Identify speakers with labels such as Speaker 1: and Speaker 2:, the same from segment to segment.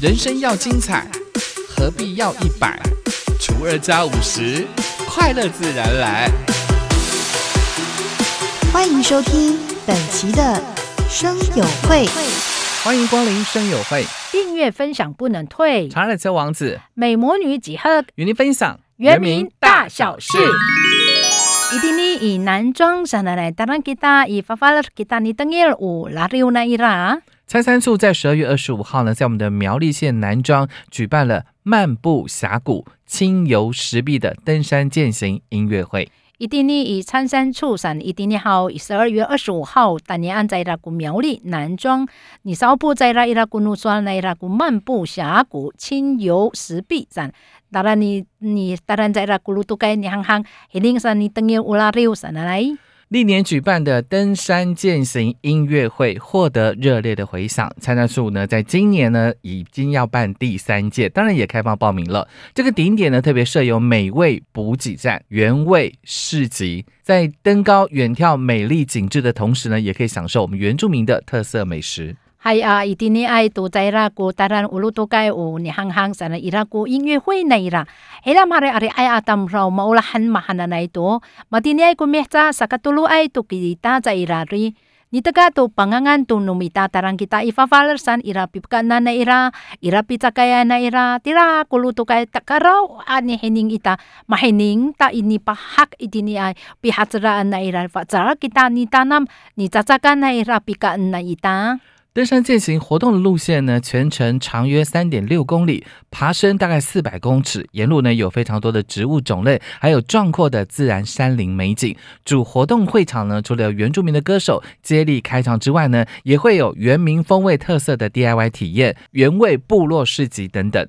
Speaker 1: 人生要精彩，何必要一百除二加五十？快乐自然来。
Speaker 2: 欢迎收听本期的生友会，
Speaker 1: 欢迎光临生友会，
Speaker 3: 订阅分享不能退。
Speaker 1: 查尔斯王子
Speaker 3: 美魔女几何
Speaker 1: 与您分享
Speaker 3: 原名大小事。一定呢以男装上来来，当然 kita 以发发了 kita 你等于五拉六那一啦。
Speaker 1: 参三处在十二月二十五号呢，在我们的苗栗县南庄举办了漫步峡谷、亲游石壁的登山践行音乐会。
Speaker 3: 一定呢以参山处上，一定呢好十二月二十五号，当年按在那个苗栗南庄，你稍不在那伊拉古路山那伊拉古漫步峡谷、亲游石壁上。当然你你当然在那古路都该你行行，一定是你等于乌拉六上来。
Speaker 1: 历年举办的登山践行音乐会获得热烈的回响。参加数呢，在今年呢已经要办第三届，当然也开放报名了。这个顶点呢，特别设有美味补给站、原味市集，在登高远眺美丽景致的同时呢，也可以享受我们原住民的特色美食。
Speaker 3: 系啊，一定呢爱都在那个当然乌鲁都该有你行行上了伊拉个音乐会那啦，伊拉马来阿里爱阿当绕马乌拉汉马汉那那多，马丁尼爱个咩子萨卡多鲁爱都给打在伊拉里。Ni taga to pangangan to numita tarang kita ifafalersan ira pipkana na ira ira pitakaya na ira tira kuluto kay takaraw ani hining ita mahining ta ini pahak itini ay pihatsaraan na ira fatsara kita ni tanam ni tsatsaka na ira pikaan na ita
Speaker 1: 登山践行活动的路线呢，全程长约三点六公里，爬升大概四百公尺，沿路呢有非常多的植物种类，还有壮阔的自然山林美景。主活动会场呢，除了原住民的歌手接力开场之外呢，也会有原民风味特色的 DIY 体验、原味部落市集等等。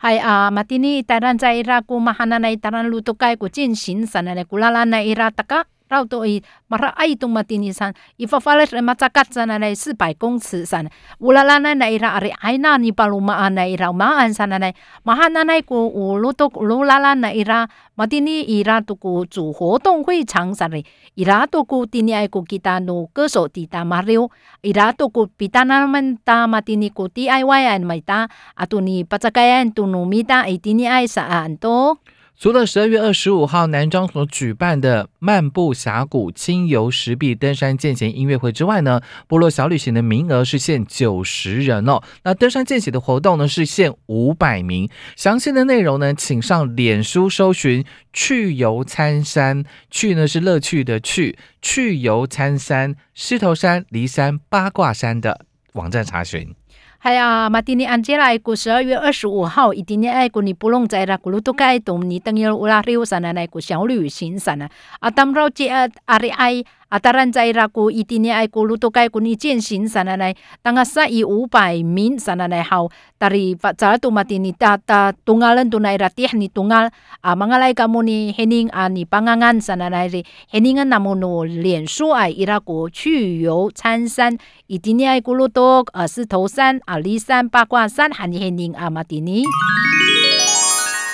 Speaker 3: 系啊，马蒂尼当然在伊拉古马哈那内当然路都该古进行上来古拉拉那伊拉大家。绕到伊马拉爱东马丁尼山，伊发发了什么扎嘎山来四百公尺山，乌拉拉那那伊拉阿里爱那尼巴鲁马安那伊拉马安山那来马哈那那个乌鲁多乌拉拉那伊拉马丁尼伊拉都个主活动会场上嘞，伊拉都个丁尼爱个吉他诺歌手蒂达马六，伊拉都个比达那们达马丁尼个 DIY 安买达，阿杜尼巴扎盖安杜努米达伊丁尼爱啥安多。
Speaker 1: 除了十二月二十五号南庄所举办的漫步峡谷、亲游石壁、登山践行音乐会之外呢，部落小旅行的名额是限九十人哦。那登山践行的活动呢是限五百名。详细的内容呢，请上脸书搜寻“去游参山”，去呢是乐趣的去，去游参山、狮头山、骊山、八卦山的网站查询。
Speaker 3: 系啊，马丁尼安杰来过十二月二十五号，一定呢爱过你不弄在啦，咕噜都该懂你等于乌拉里乌山来过小旅行山啊，啊，当绕接啊阿里埃。啊，当然在那个一定呢，爱古路都该古尼践行上来来，当阿三亿五百名上来来好，但是发早都嘛的你大大东阿人都来啦，底你东阿啊，忙来个么你黑宁啊，你帮安安上来来的，黑宁啊那么努脸书爱伊拉国去游参山，一定呢爱古路都啊石头山啊骊山八卦山，喊你黑宁啊嘛的你。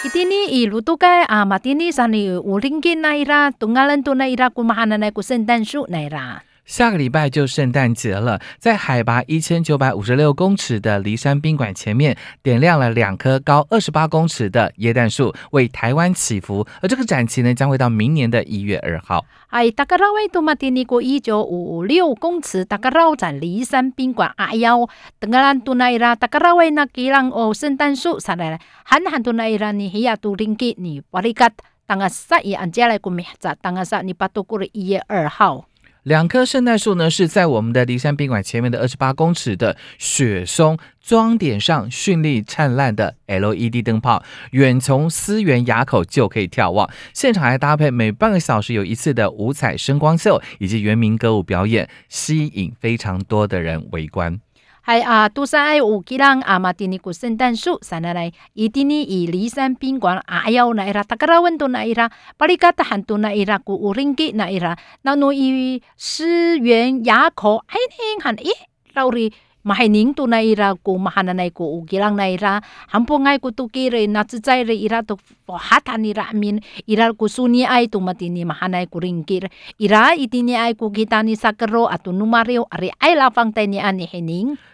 Speaker 3: 一定呢，以路
Speaker 1: 下个礼拜就圣诞节了，在海拔一千九百五十六公尺的骊山宾馆前面，点亮了两棵高二十八公尺的椰蛋树，为台湾祈福。而这个展期呢，将会到明年的一月二号。
Speaker 3: 哎，大家绕位多嘛？点尼过一九五六公尺，大家绕在骊山宾馆。哎呦，等个人都来啦，大家绕位那几人哦，圣诞树上来了，喊喊都来啦，你黑呀都灵吉，你巴里嘎，当个十一按家来过咩子？当个十你把都过了一月二号。
Speaker 1: 两棵圣诞树呢，是在我们的骊山宾馆前面的二十八公尺的雪松装点上绚丽灿烂的 LED 灯泡，远从思源垭口就可以眺望。现场还搭配每半个小时有一次的五彩声光秀以及原民歌舞表演，吸引非常多的人围观。
Speaker 3: 还啊，都山爱有几人阿玛蒂尼古圣诞树，上来来，伊蒂尼以骊山宾馆阿要那伊拉，大家拉温度那伊拉，巴里嘎达汉都那伊拉，古乌林吉那伊拉，那侬伊思源垭口，哎，你看，咦，老里。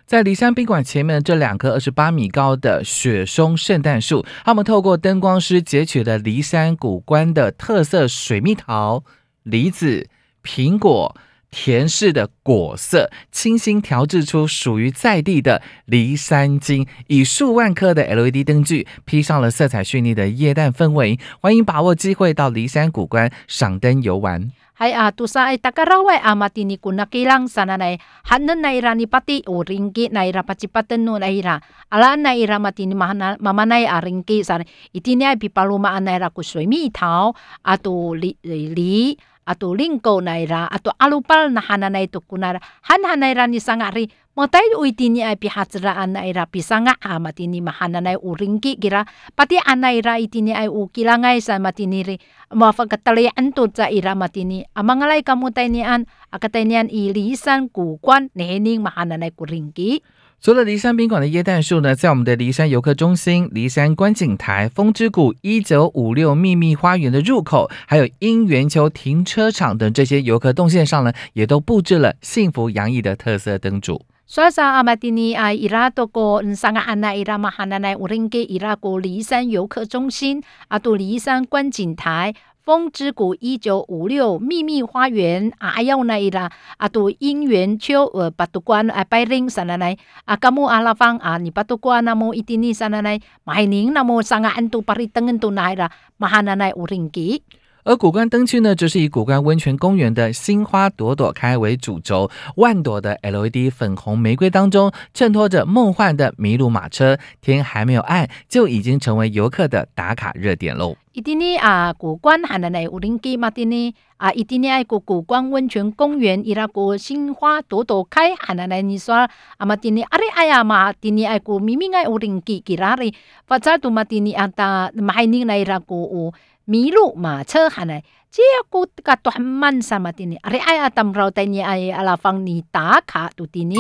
Speaker 1: 在骊山宾馆前面的这两棵二十八米高的雪松圣诞树，他们透过灯光师截取了骊山古关的特色水蜜桃、梨子、苹果。甜柿的果色，清新调制出属于在地的梨山金，以数万颗的 LED 灯具披上了色彩绚丽的液氮氛围。欢迎把握机会到梨山古关赏灯游玩。
Speaker 3: hay a tu sa ay takaraway amati ni kunakilang sana nay hanan na ira ni pati o ringki na ira pacipatan no na ira ala na ira mati ni mahana mamanay a ringki sana itini ay pipaluma na ira kusway mi itaw ato li, li atu lingko naira atu alupal nahana na itu kunara han hanaira ni sangari motai uiti ni ai pihatraan naira pisanga amati ini mahana nai uringki kira pati anaira iti ni ai ukilangai sa ni ri. Mafakatale antu ca ira matini amangalai kamu tainian akatainian ilisan kukuan nehening mahana nai kuringki
Speaker 1: 除了骊山宾馆的椰蛋树呢，在我们的骊山游客中心、骊山观景台、风之谷一九五六秘密花园的入口，还有樱园丘停车场等这些游客动线上呢，也都布置了幸福洋溢的特色灯柱。
Speaker 3: 所以 sa amatini ay irato ko sanga ana ira mahananay uringke ira ko 骊山游客中心，ato 骊山观景台。《风之谷》一九五六《秘密花园》啊，阿要那一啦，啊，杜姻缘秋呃，八度关啊，拜灵山奶奶啊，甘木阿拉方啊，你八度关那么一蒂尼山奶奶，马海宁那么三个安杜巴里登恩杜奈啦，马哈奶奶乌林吉。
Speaker 1: 而古关灯区呢，则是以古关温泉公园的“星花朵朵开”为主轴，万朵的 LED 粉红玫瑰当中，衬托着梦幻的麋鹿马车，天还没有暗，就已经成为游客的打卡热点喽。
Speaker 3: 一定呢啊，古关喊的呢，五零基马丁呢啊，一定呢爱古古关温泉公园，伊拉古新花朵朵开喊的呢，你说啊马丁呢，阿里哎呀马丁呢爱古明明爱五零基吉拉里，发扎杜马丁呢啊 ta 马海宁来伊拉古。麋鹿马车喊来，这个个都很慢 sama tini。阿里哎呀，当绕带你哎阿拉放你打卡都 tini。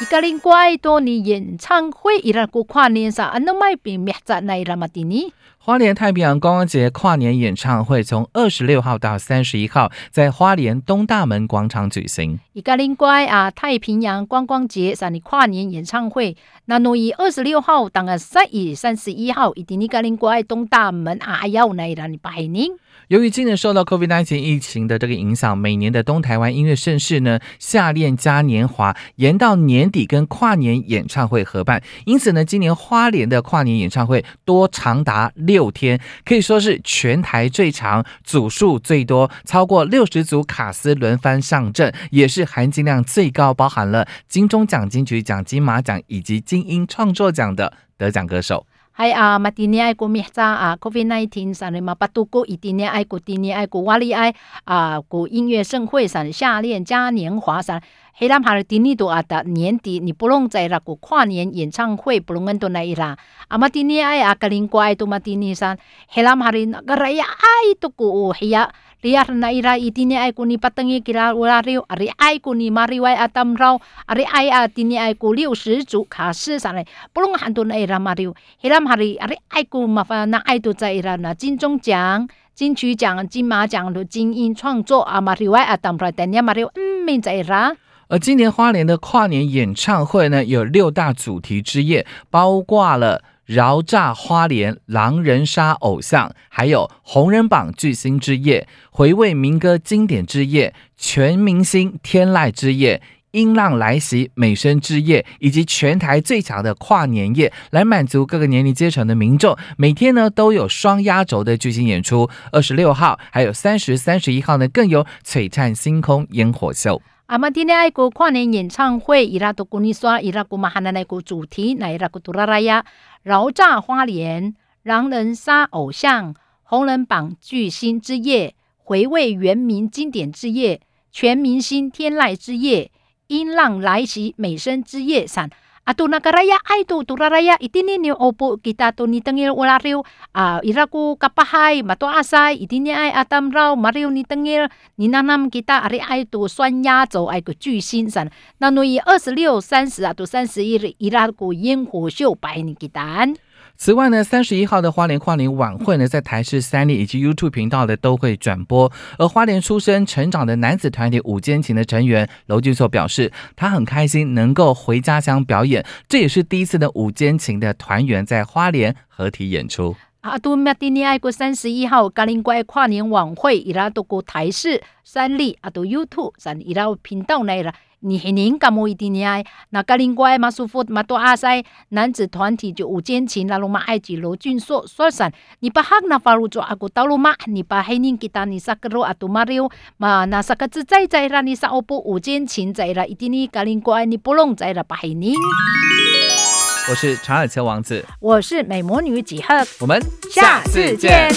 Speaker 3: 一个零怪多你演唱会伊拉个跨年啥，安那买比咩子那伊拉嘛 tini。
Speaker 1: 花莲太平洋观光节跨年演唱会从二十六号到三十一号在花莲东大门广场举行。
Speaker 3: 一个另外啊，太平洋观光节上的跨年演唱会，那诺伊二十六号当个三月三十一号，一定一个另外东大门啊要来让你拜年。
Speaker 1: 由于今年受到 COVID-19 疫情的这个影响，每年的东台湾音乐盛事呢，夏恋嘉年华延到年底跟跨年演唱会合办，因此呢，今年花莲的跨年演唱会多长达六天，可以说是全台最长、组数最多，超过六十组卡司轮番上阵，也是含金量最高，包含了金钟奖、金曲奖、金马奖以及金音创作奖的得奖歌手。
Speaker 3: Hay a matini ay ko mihza a covid 19上的嘛巴度过一定年爱过今年爱过瓦里爱啊过音乐盛会上夏恋嘉年华上。黑蓝哈的今年都啊的年底，你不弄在那个跨年演唱会不弄到那一啦。啊嘛今年哎啊个灵怪都嘛今年上黑蓝哈的那个呀哎都个嘿呀。Liar na ira itini ay kuni patangi kila ulario ari ay kuni mariwai atam rau ari ay atini ay ku liu shi zu ka shi sa lai pulung han tu na ira mariu hiram hari ari ay ku ma fa na ay tu za ira na 金钟奖金曲奖、金马奖的精英创作啊，马里外啊，当不来，但你马里嗯，没在啦。
Speaker 1: 而今年花莲的跨年演唱会呢，有六大主题之夜，包括了。饶炸花莲狼人杀偶像，还有红人榜巨星之夜、回味民歌经典之夜、全明星天籁之夜、音浪来袭美声之夜，以及全台最强的跨年夜，来满足各个年龄阶层的民众。每天呢都有双压轴的巨星演出，二十六号还有三十三十一号呢更有璀璨星空烟火秀。
Speaker 3: 阿妈今年爱国跨年演唱会，伊拉都古尼刷，伊拉古马哈那那个主题，那伊拉古杜拉拉呀，饶炸花莲，狼人杀偶像，红人榜巨星之夜，回味原名经典之夜，全明星天籁之夜，音浪来袭美声之夜，闪 Atu nakaraya ay tu turaraya itini ni opo kita tu ni tengil ulariu ah iraku kapahai mato asai itini ay atam rau mariu ni tengil ni nanam kita ari ay tu 酸压轴ay ku 巨星闪，那诺以二十六、三十啊，到三十一日伊拉古烟火秀白你给单。
Speaker 1: 此外呢，三十一号的花莲跨年晚会呢，在台视三立以及 YouTube 频道的都会转播。而花莲出生成长的男子团体五间琴的成员娄俊硕表示，他很开心能够回家乡表演，这也是第一次的五间琴的团员在花莲合体演出。
Speaker 3: 阿，都麦蒂尼爱过三十一号格林怪跨年晚会，伊拉都过台视三立阿，都 YouTube 三伊拉频道内了。你很宁干么一定你爱那格林怪马舒服马多阿塞男子团体就五间琴拉鲁马埃及罗俊硕说散你把哈那法鲁做阿古道路马你把黑宁吉他你萨克罗阿杜马里奥嘛那萨克子在在啦你萨欧布五间琴在啦一定你格林怪你不弄在啦把黑宁。
Speaker 1: 我是查尔斯王子，
Speaker 3: 我是美魔女几何，
Speaker 1: 我们
Speaker 3: 下次见。